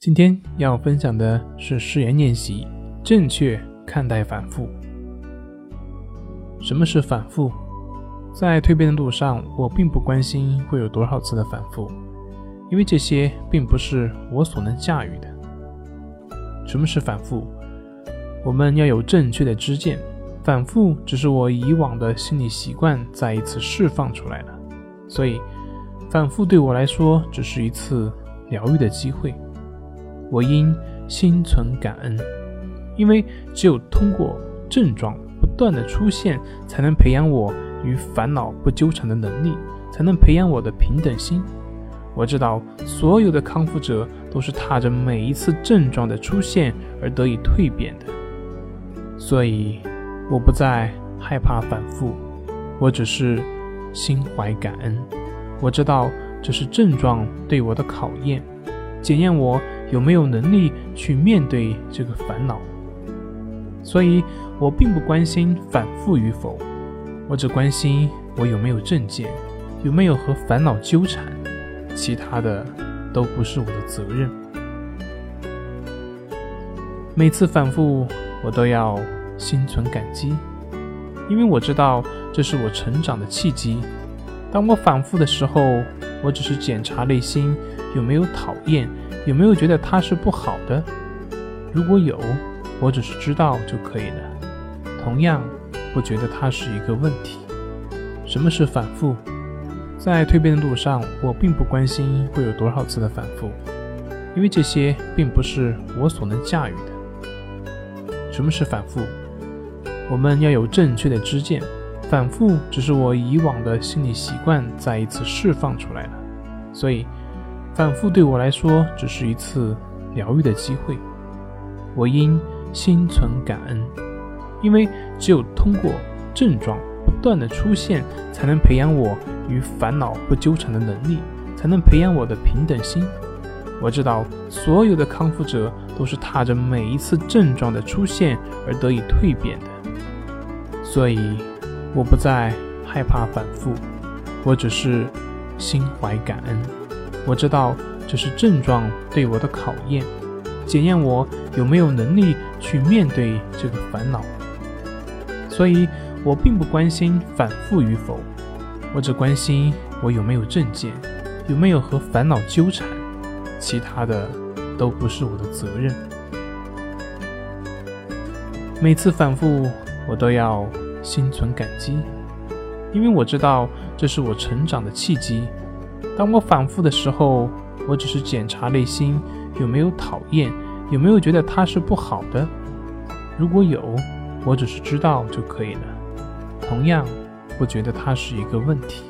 今天要分享的是誓言练习，正确看待反复。什么是反复？在蜕变的路上，我并不关心会有多少次的反复，因为这些并不是我所能驾驭的。什么是反复？我们要有正确的知见，反复只是我以往的心理习惯再一次释放出来了，所以反复对我来说只是一次疗愈的机会。我应心存感恩，因为只有通过症状不断的出现，才能培养我与烦恼不纠缠的能力，才能培养我的平等心。我知道所有的康复者都是踏着每一次症状的出现而得以蜕变的，所以我不再害怕反复，我只是心怀感恩。我知道这是症状对我的考验，检验我。有没有能力去面对这个烦恼？所以我并不关心反复与否，我只关心我有没有正见，有没有和烦恼纠缠，其他的都不是我的责任。每次反复，我都要心存感激，因为我知道这是我成长的契机。当我反复的时候，我只是检查内心有没有讨厌。有没有觉得它是不好的？如果有，我只是知道就可以了。同样，不觉得它是一个问题。什么是反复？在蜕变的路上，我并不关心会有多少次的反复，因为这些并不是我所能驾驭的。什么是反复？我们要有正确的知见，反复只是我以往的心理习惯再一次释放出来了，所以。反复对我来说只是一次疗愈的机会，我应心存感恩，因为只有通过症状不断的出现，才能培养我与烦恼不纠缠的能力，才能培养我的平等心。我知道所有的康复者都是踏着每一次症状的出现而得以蜕变的，所以我不再害怕反复，我只是心怀感恩。我知道这是症状对我的考验，检验我有没有能力去面对这个烦恼。所以我并不关心反复与否，我只关心我有没有正见，有没有和烦恼纠缠，其他的都不是我的责任。每次反复，我都要心存感激，因为我知道这是我成长的契机。当我反复的时候，我只是检查内心有没有讨厌，有没有觉得它是不好的。如果有，我只是知道就可以了。同样，不觉得它是一个问题。